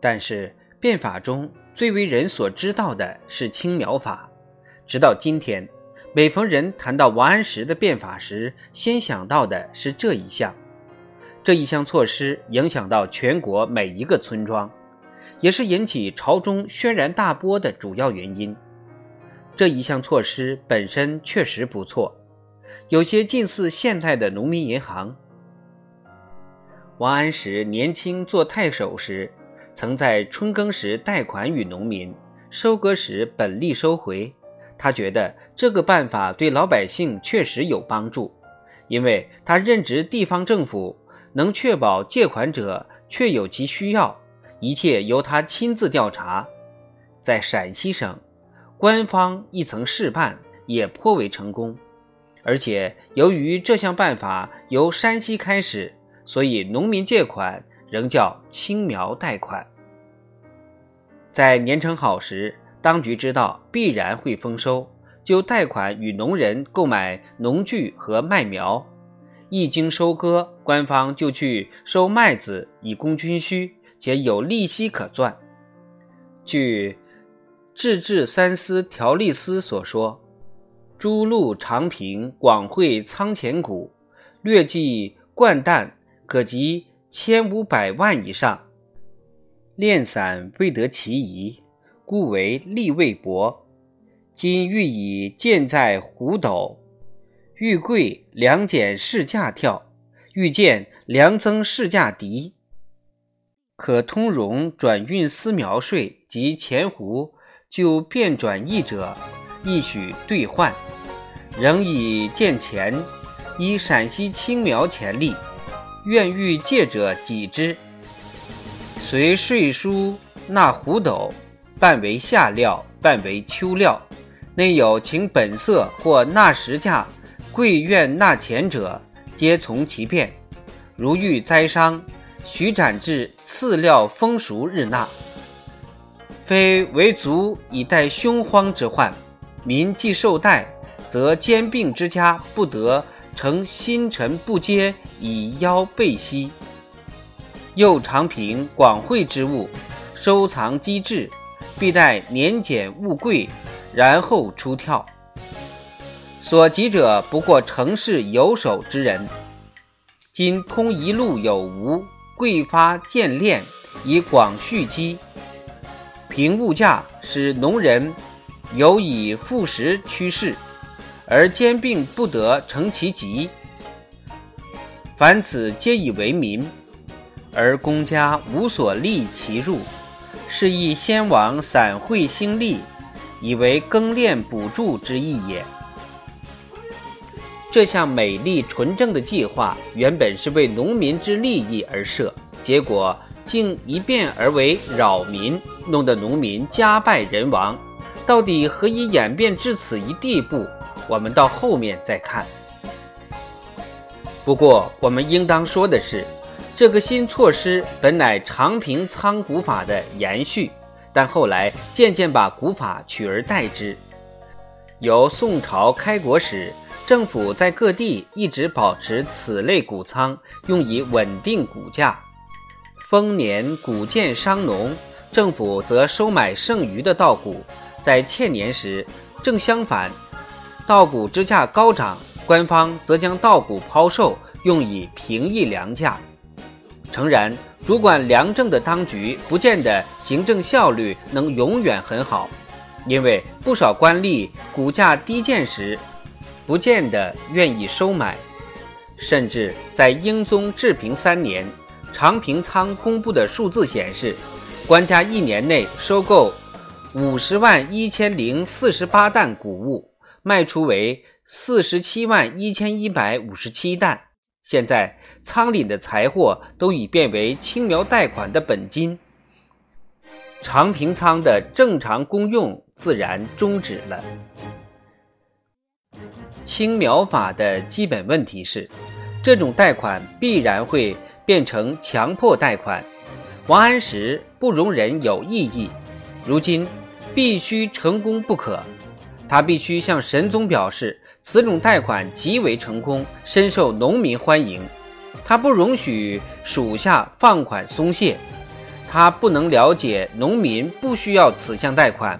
但是变法中最为人所知道的是青苗法。直到今天，每逢人谈到王安石的变法时，先想到的是这一项。这一项措施影响到全国每一个村庄，也是引起朝中轩然大波的主要原因。这一项措施本身确实不错，有些近似现代的农民银行。王安石年轻做太守时，曾在春耕时贷款与农民，收割时本利收回。他觉得这个办法对老百姓确实有帮助，因为他任职地方政府，能确保借款者确有其需要，一切由他亲自调查。在陕西省，官方一层试办，也颇为成功。而且由于这项办法由山西开始。所以，农民借款仍叫青苗贷款。在年成好时，当局知道必然会丰收，就贷款与农人购买农具和麦苗。一经收割，官方就去收麦子以供军需，且有利息可赚。据《制治三司条例司》所说，诸路长平广汇仓钱谷，略计灌担。可及千五百万以上，炼散未得其宜，故为利未薄。今欲以剑在虎斗，欲贵粮减市价跳，欲见粮增市价敌，可通融转运丝苗税及钱胡，就变转易者，亦许兑换。仍以见钱，以陕西青苗钱利。愿欲借者己之，随税书纳胡斗，半为夏料，半为秋料。内有请本色或纳实价，贵愿纳钱者，皆从其便。如遇灾伤，许斩至次料丰熟日纳。非为足以待凶荒之患，民既受贷，则兼并之家不得。乘新陈不接以邀备息，又常凭广惠之物，收藏机制，必待年减物贵，然后出跳。所及者不过城市有手之人。今通一路有无，贵发建炼，以广蓄积。凭物价，使农人有以副食趋势。而兼并不得成其极，凡此皆以为民，而公家无所利其入，是以先王散会兴利，以为耕练补助之意也。这项美丽纯正的计划，原本是为农民之利益而设，结果竟一变而为扰民，弄得农民家败人亡。到底何以演变至此一地步？我们到后面再看。不过，我们应当说的是，这个新措施本乃长平仓古法的延续，但后来渐渐把古法取而代之。由宋朝开国时，政府在各地一直保持此类谷仓，用以稳定谷价。丰年谷贱伤农，政府则收买剩余的稻谷；在欠年时，正相反。稻谷支价高涨，官方则将稻谷抛售，用以平抑粮价。诚然，主管粮政的当局不见得行政效率能永远很好，因为不少官吏谷价低贱时，不见得愿意收买。甚至在英宗治平三年，长平仓公布的数字显示，官家一年内收购五十万一千零四十八担谷物。卖出为四十七万一千一百五十七担。现在仓里的财货都已变为青苗贷款的本金，长平仓的正常公用自然终止了。青苗法的基本问题是，这种贷款必然会变成强迫贷款。王安石不容忍有异议，如今必须成功不可。他必须向神宗表示，此种贷款极为成功，深受农民欢迎。他不容许属下放款松懈，他不能了解农民不需要此项贷款，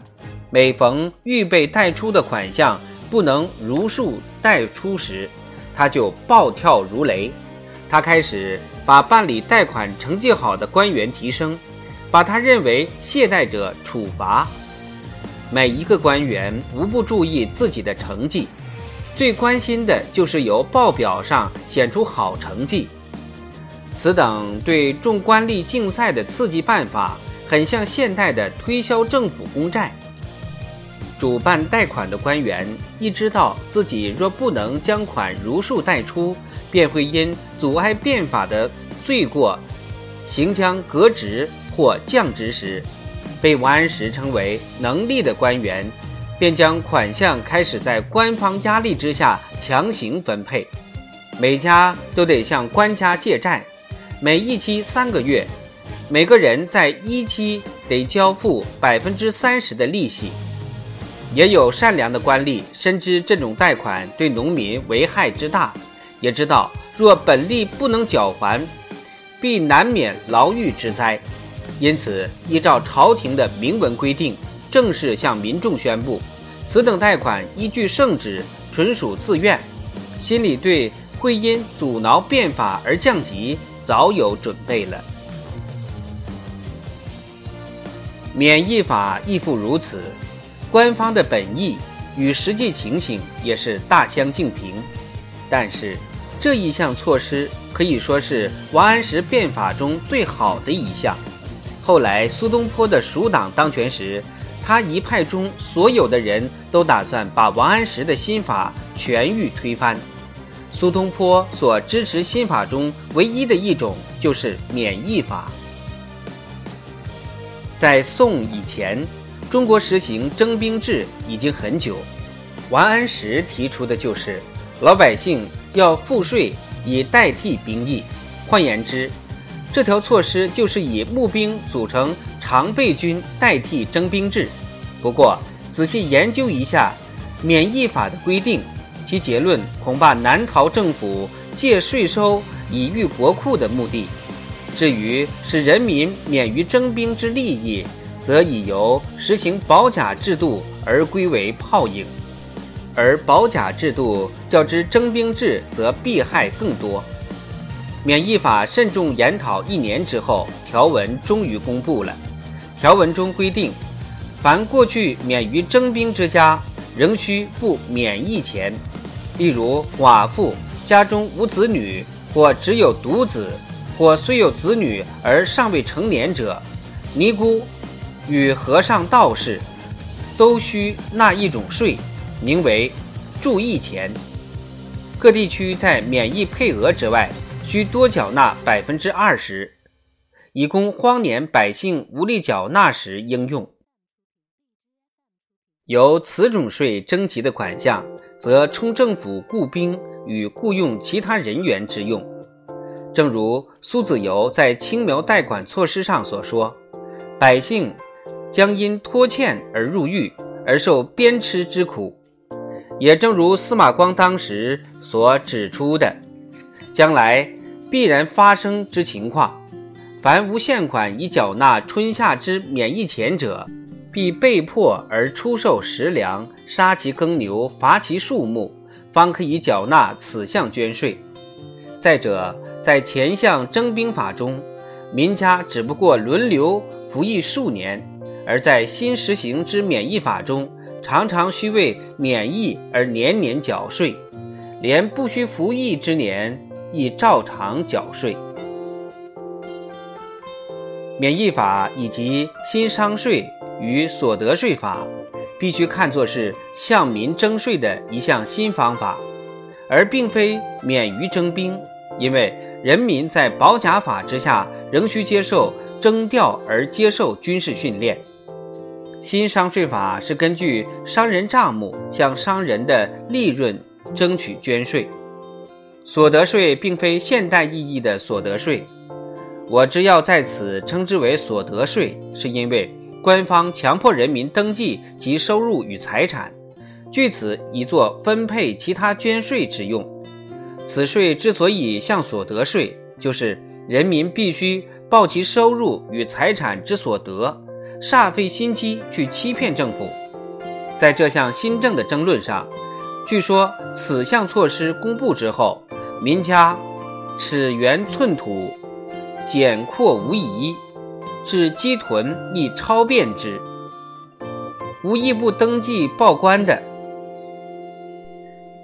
每逢预备贷出的款项不能如数贷出时，他就暴跳如雷。他开始把办理贷款成绩好的官员提升，把他认为懈怠者处罚。每一个官员无不注意自己的成绩，最关心的就是由报表上显出好成绩。此等对众官吏竞赛的刺激办法，很像现代的推销政府公债。主办贷款的官员一知道自己若不能将款如数贷出，便会因阻碍变法的罪过，行将革职或降职时，被王安石称为能力的官员，便将款项开始在官方压力之下强行分配，每家都得向官家借债。每一期三个月，每个人在一期得交付百分之三十的利息。也有善良的官吏深知这种贷款对农民危害之大，也知道若本利不能缴还，必难免牢狱之灾，因此依照朝廷的明文规定，正式向民众宣布，此等贷款依据圣旨，纯属自愿，心里对会因阻挠变法而降级。早有准备了。免役法亦复如此，官方的本意与实际情形也是大相径庭。但是这一项措施可以说是王安石变法中最好的一项。后来苏东坡的蜀党当权时，他一派中所有的人都打算把王安石的新法全欲推翻。苏东坡所支持新法中唯一的一种就是免役法。在宋以前，中国实行征兵制已经很久。王安石提出的就是老百姓要赋税以代替兵役。换言之，这条措施就是以募兵组成常备军代替征兵制。不过，仔细研究一下免役法的规定。其结论恐怕难逃政府借税收以御国库的目的。至于使人民免于征兵之利益，则已由实行保甲制度而归为泡影。而保甲制度较之征兵制，则弊害更多。免役法慎重研讨一年之后，条文终于公布了。条文中规定，凡过去免于征兵之家，仍需付免役钱。例如，寡妇家中无子女，或只有独子，或虽有子女而尚未成年者，尼姑与和尚道士，都需纳一种税，名为注役钱。各地区在免疫配额之外，需多缴纳百分之二十，以供荒年百姓无力缴纳时应用。由此种税征集的款项。则充政府雇兵与雇用其他人员之用，正如苏子由在青苗贷款措施上所说：“百姓将因拖欠而入狱，而受鞭笞之苦。”也正如司马光当时所指出的，将来必然发生之情况：凡无现款以缴纳春夏之免役钱者。必被迫而出售食粮，杀其耕牛，伐其树木，方可以缴纳此项捐税。再者，在前项征兵法中，民家只不过轮流服役数年；而在新实行之免役法中，常常需为免役而年年缴税，连不需服役之年亦照常缴税。免役法以及新商税。与所得税法必须看作是向民征税的一项新方法，而并非免于征兵，因为人民在保甲法之下仍需接受征调而接受军事训练。新商税法是根据商人账目向商人的利润争取捐税，所得税并非现代意义的所得税。我只要在此称之为所得税，是因为。官方强迫人民登记其收入与财产，据此以作分配其他捐税之用。此税之所以像所得税，就是人民必须报其收入与财产之所得，煞费心机去欺骗政府。在这项新政的争论上，据说此项措施公布之后，民家尺圆寸土，简阔无遗，至积屯亦超变之。无一不登记报官的。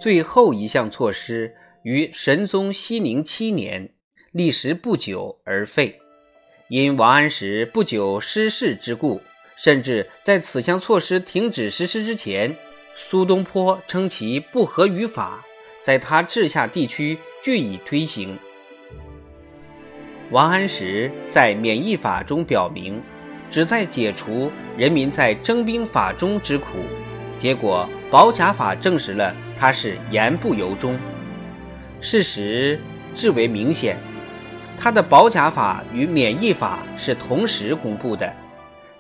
最后一项措施于神宗熙宁七年，历时不久而废，因王安石不久失势之故。甚至在此项措施停止实施之前，苏东坡称其不合于法，在他治下地区据以推行。王安石在免役法中表明，旨在解除人民在征兵法中之苦，结果保甲法证实了他是言不由衷。事实至为明显，他的保甲法与免役法是同时公布的。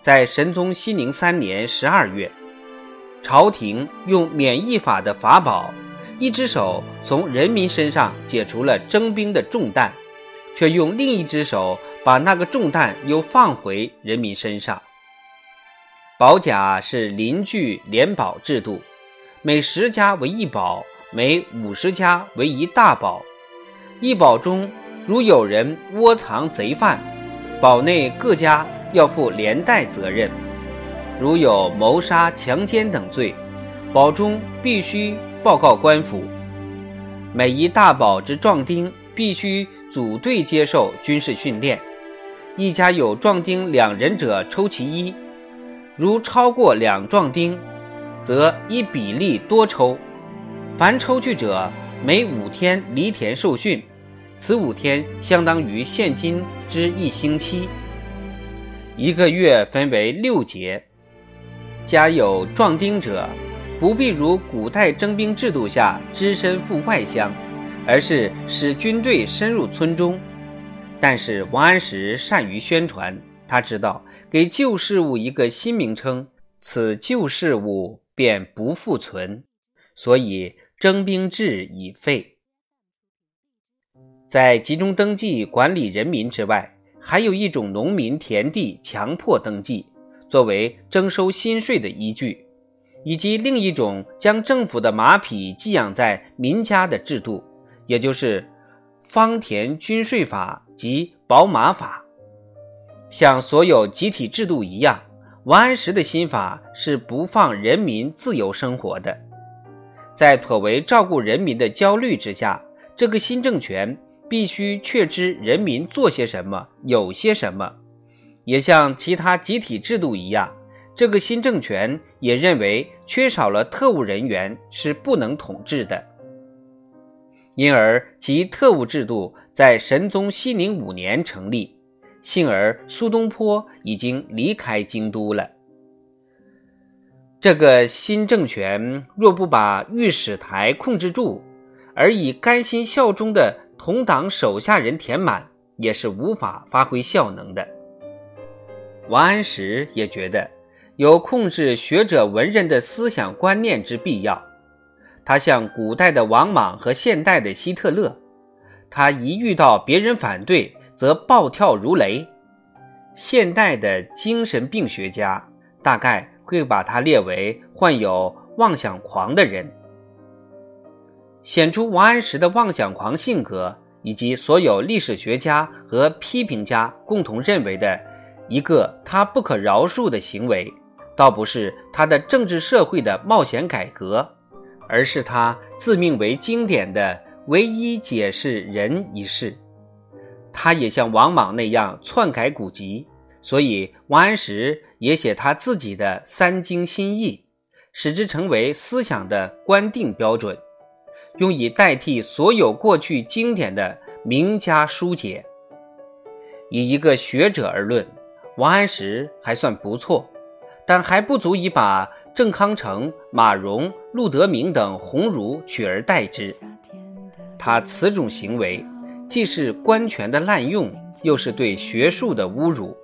在神宗熙宁三年十二月，朝廷用免役法的法宝，一只手从人民身上解除了征兵的重担，却用另一只手把那个重担又放回人民身上。保甲是邻居联保制度，每十家为一保，每五十家为一大保。一保中如有人窝藏贼犯，保内各家。要负连带责任，如有谋杀、强奸等罪，保中必须报告官府。每一大保之壮丁必须组队接受军事训练，一家有壮丁两人者抽其一，如超过两壮丁，则依比例多抽。凡抽去者，每五天犁田受训，此五天相当于现今之一星期。一个月分为六节，家有壮丁者，不必如古代征兵制度下只身赴外乡，而是使军队深入村中。但是王安石善于宣传，他知道给旧事物一个新名称，此旧事物便不复存，所以征兵制已废。在集中登记管理人民之外。还有一种农民田地强迫登记，作为征收新税的依据，以及另一种将政府的马匹寄养在民家的制度，也就是方田均税法及保马法。像所有集体制度一样，王安石的新法是不放人民自由生活的。在妥为照顾人民的焦虑之下，这个新政权。必须确知人民做些什么，有些什么，也像其他集体制度一样，这个新政权也认为缺少了特务人员是不能统治的，因而其特务制度在神宗熙宁五年成立。幸而苏东坡已经离开京都了。这个新政权若不把御史台控制住，而以甘心效忠的。同党手下人填满也是无法发挥效能的。王安石也觉得有控制学者文人的思想观念之必要。他像古代的王莽和现代的希特勒，他一遇到别人反对，则暴跳如雷。现代的精神病学家大概会把他列为患有妄想狂的人。显出王安石的妄想狂性格，以及所有历史学家和批评家共同认为的一个他不可饶恕的行为，倒不是他的政治社会的冒险改革，而是他自命为经典的唯一解释人一事。他也像王莽那样篡改古籍，所以王安石也写他自己的三经新义，使之成为思想的官定标准。用以代替所有过去经典的名家书解。以一个学者而论，王安石还算不错，但还不足以把郑康成、马融、陆德明等鸿儒取而代之。他此种行为，既是官权的滥用，又是对学术的侮辱。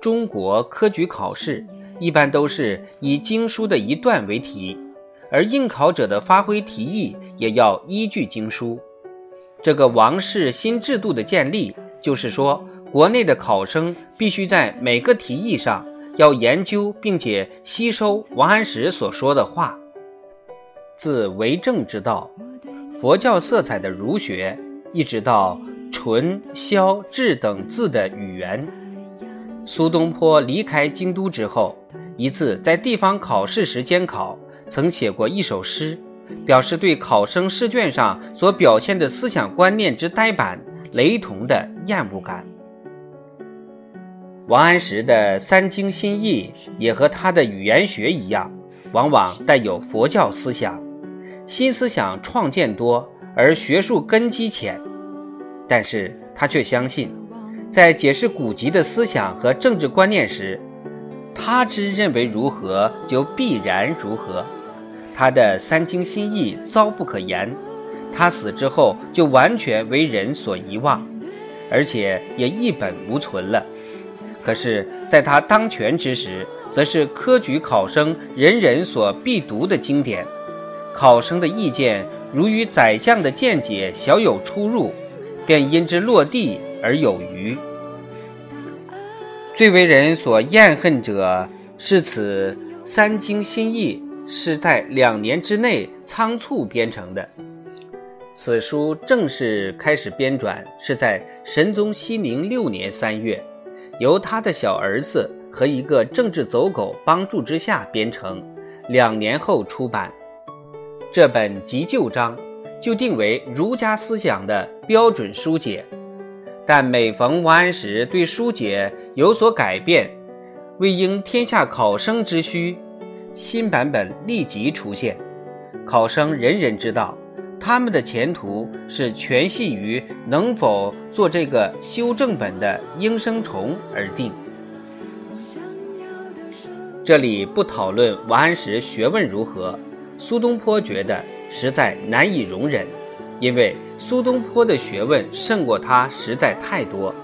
中国科举考试一般都是以经书的一段为题。而应考者的发挥提议也要依据经书。这个王室新制度的建立，就是说国内的考生必须在每个题意上要研究并且吸收王安石所说的话。自为政之道，佛教色彩的儒学，一直到纯、萧、志等字的语言。苏东坡离开京都之后，一次在地方考试时监考，曾写过一首诗，表示对考生试卷上所表现的思想观念之呆板、雷同的厌恶感。王安石的三经新义也和他的语言学一样，往往带有佛教思想，新思想创建多，而学术根基浅。但是他却相信，在解释古籍的思想和政治观念时，他之认为如何，就必然如何。他的三经新义糟不可言，他死之后就完全为人所遗忘，而且也一本无存了。可是，在他当权之时，则是科举考生人人所必读的经典。考生的意见如与宰相的见解小有出入，便因之落地而有余。最为人所厌恨者，是此三经新义是在两年之内仓促编成的。此书正式开始编纂，是在神宗熙宁六年三月。由他的小儿子和一个政治走狗帮助之下编成，两年后出版。这本急救章就定为儒家思想的标准书解，但每逢王安石对书解有所改变，为应天下考生之需，新版本立即出现，考生人人知道。他们的前途是全系于能否做这个修正本的应声虫而定。这里不讨论王安石学问如何，苏东坡觉得实在难以容忍，因为苏东坡的学问胜过他实在太多。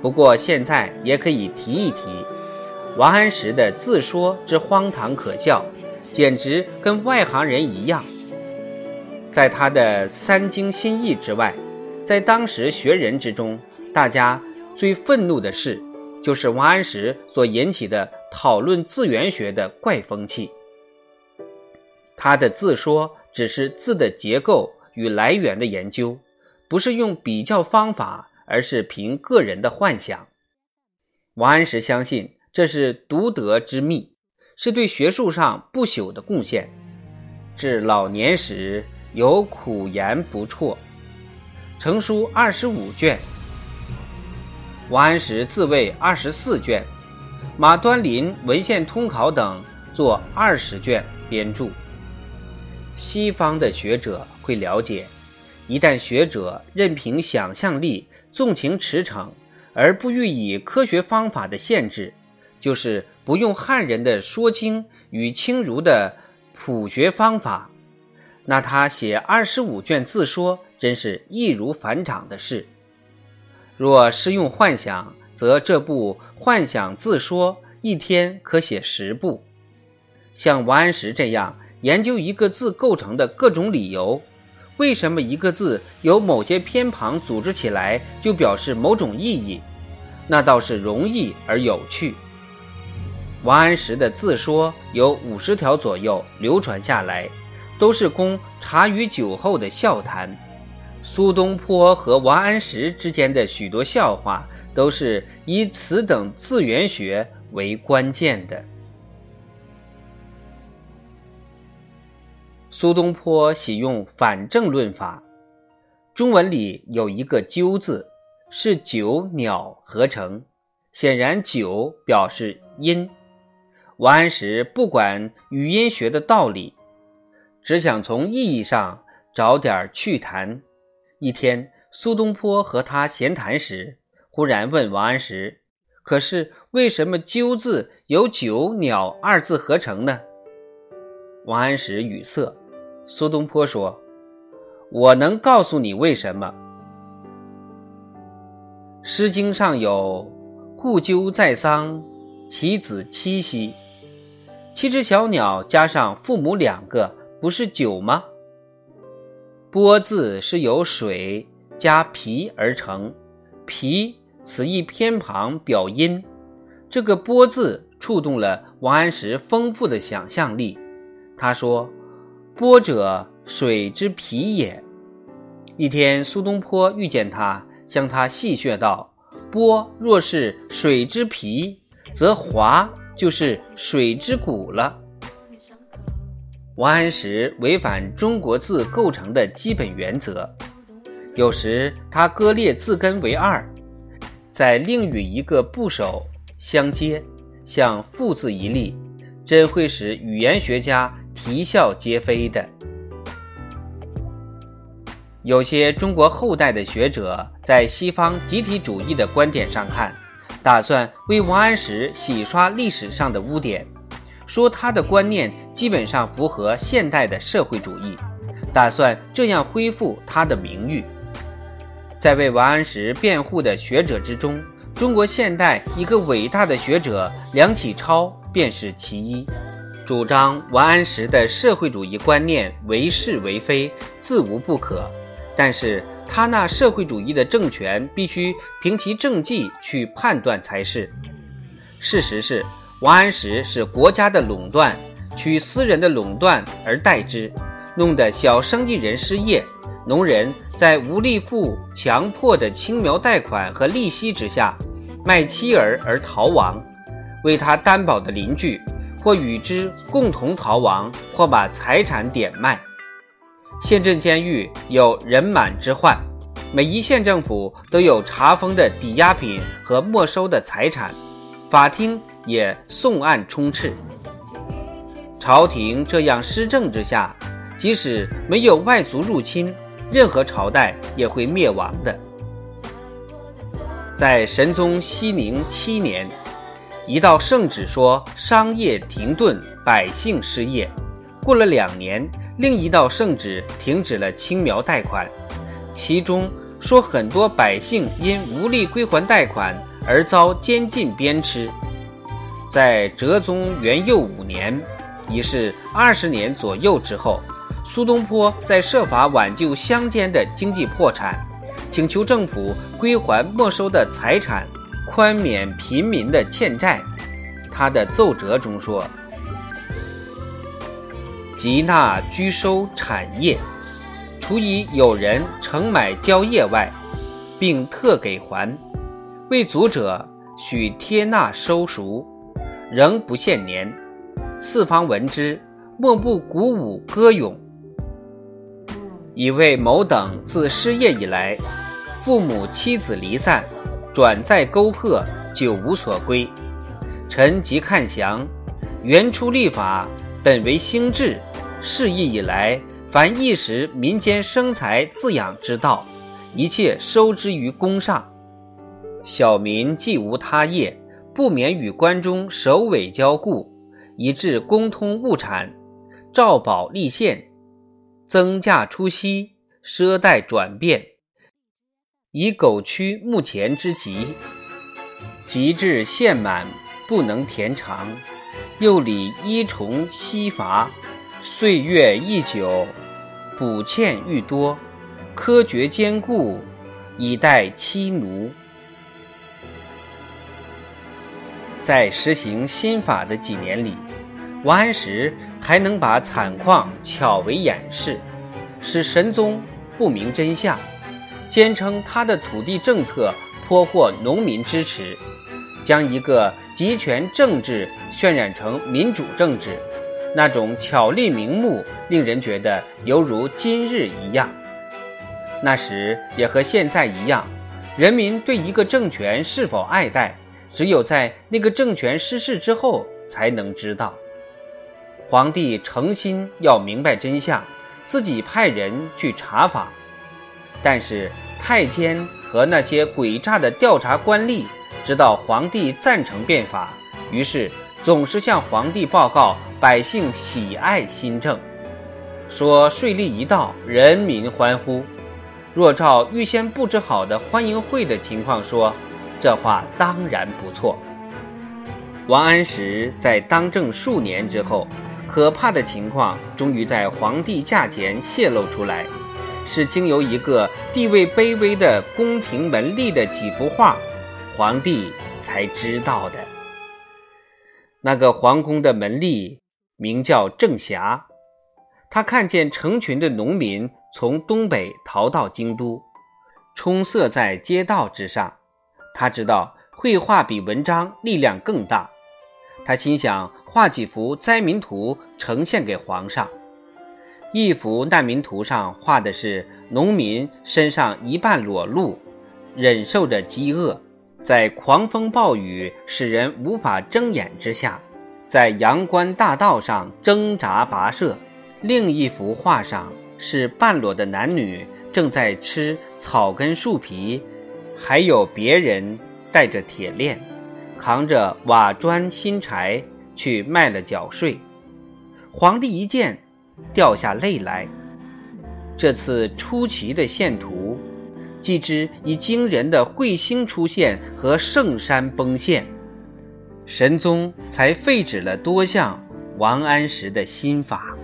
不过现在也可以提一提，王安石的自说之荒唐可笑，简直跟外行人一样。在他的三经新义之外，在当时学人之中，大家最愤怒的事，就是王安石所引起的讨论字源学的怪风气。他的字说只是字的结构与来源的研究，不是用比较方法，而是凭个人的幻想。王安石相信这是独得之秘，是对学术上不朽的贡献。至老年时。有苦言不辍，成书二十五卷。王安石自谓二十四卷，马端林文献通考等作二十卷编著。西方的学者会了解，一旦学者任凭想象力纵情驰骋，而不予以科学方法的限制，就是不用汉人的说经与清儒的朴学方法。那他写二十五卷自说，真是易如反掌的事。若是用幻想，则这部幻想自说一天可写十部。像王安石这样研究一个字构成的各种理由，为什么一个字由某些偏旁组织起来就表示某种意义，那倒是容易而有趣。王安石的自说有五十条左右流传下来。都是供茶余酒后的笑谈。苏东坡和王安石之间的许多笑话，都是以此等字源学为关键的。苏东坡喜用反证论法，中文里有一个“鸠”字，是九鸟合成，显然九表示音。王安石不管语音学的道理。只想从意义上找点趣谈。一天，苏东坡和他闲谈时，忽然问王安石：“可是为什么‘鸠’字由‘九鸟’二字合成呢？”王安石语塞。苏东坡说：“我能告诉你为什么。《诗经》上有‘故鸠在桑，其子七夕’，七只小鸟加上父母两个。”不是酒吗？波字是由水加皮而成，皮此一偏旁表音。这个“波”字触动了王安石丰富的想象力。他说：“波者，水之皮也。”一天，苏东坡遇见他，向他戏谑道：“波若是水之皮，则华就是水之骨了。”王安石违反中国字构成的基本原则，有时他割裂字根为二，在另与一个部首相接，像“复”字一例，真会使语言学家啼笑皆非的。有些中国后代的学者在西方集体主义的观点上看，打算为王安石洗刷历史上的污点，说他的观念基本上符合现代的社会主义，打算这样恢复他的名誉。在为王安石辩护的学者之中，中国现代一个伟大的学者梁启超便是其一，主张王安石的社会主义观念为是为非，自无不可。但是他那社会主义的政权必须凭其政绩去判断才是。事实是，王安石是国家的垄断，取私人的垄断而代之，弄得小生意人失业，农人在无力付强迫的青苗贷款和利息之下，卖妻儿而逃亡，为他担保的邻居或与之共同逃亡，或把财产点卖。县镇监狱有人满之患，每一县政府都有查封的抵押品和没收的财产，法庭也送案充斥。朝廷这样施政之下，即使没有外族入侵，任何朝代也会灭亡的。在神宗熙宁七年，一道圣旨说商业停顿，百姓失业。过了两年。另一道圣旨停止了青苗贷款，其中说很多百姓因无力归还贷款而遭监禁鞭笞。在哲宗元佑五年，已是二十年左右之后，苏东坡在设法挽救乡间的经济破产，请求政府归还没收的财产，宽免贫民的欠债。他的奏折中说。即纳居收产业，除以有人承买交业外，并特给还。未足者，许贴纳收赎，仍不限年。四方闻之，莫不鼓舞歌咏。以为某等自失业以来，父母妻子离散，转在沟壑，久无所归。臣即看详，原初立法。本为兴治，是义以来，凡一时民间生财自养之道，一切收之于宫上。小民既无他业，不免与关中首尾交固，以致公通物产，照保立宪，增价出息，奢贷转变，以苟屈目前之急，及至县满，不能填偿。又理一重西伐，岁月易久，补欠愈多，苛决坚固，以待妻奴。在实行新法的几年里，王安石还能把惨况巧为掩饰，使神宗不明真相，坚称他的土地政策颇获农民支持。将一个集权政治渲染成民主政治，那种巧立名目，令人觉得犹如今日一样。那时也和现在一样，人民对一个政权是否爱戴，只有在那个政权失势之后才能知道。皇帝诚心要明白真相，自己派人去查访，但是太监和那些诡诈的调查官吏。知道皇帝赞成变法，于是总是向皇帝报告百姓喜爱新政，说税吏一到，人民欢呼。若照预先布置好的欢迎会的情况说，这话当然不错。王安石在当政数年之后，可怕的情况终于在皇帝驾前泄露出来，是经由一个地位卑微的宫廷门吏的几幅画。皇帝才知道的。那个皇宫的门吏名叫郑霞，他看见成群的农民从东北逃到京都，充塞在街道之上。他知道绘画比文章力量更大，他心想画几幅灾民图呈现给皇上。一幅难民图上画的是农民身上一半裸露，忍受着饥饿，在狂风暴雨使人无法睁眼之下，在阳关大道上挣扎跋涉；另一幅画上是半裸的男女正在吃草根树皮。还有别人带着铁链，扛着瓦砖新柴去卖了缴税。皇帝一见，掉下泪来。这次出奇的线图，既知以惊人的彗星出现和圣山崩陷，神宗才废止了多项王安石的新法。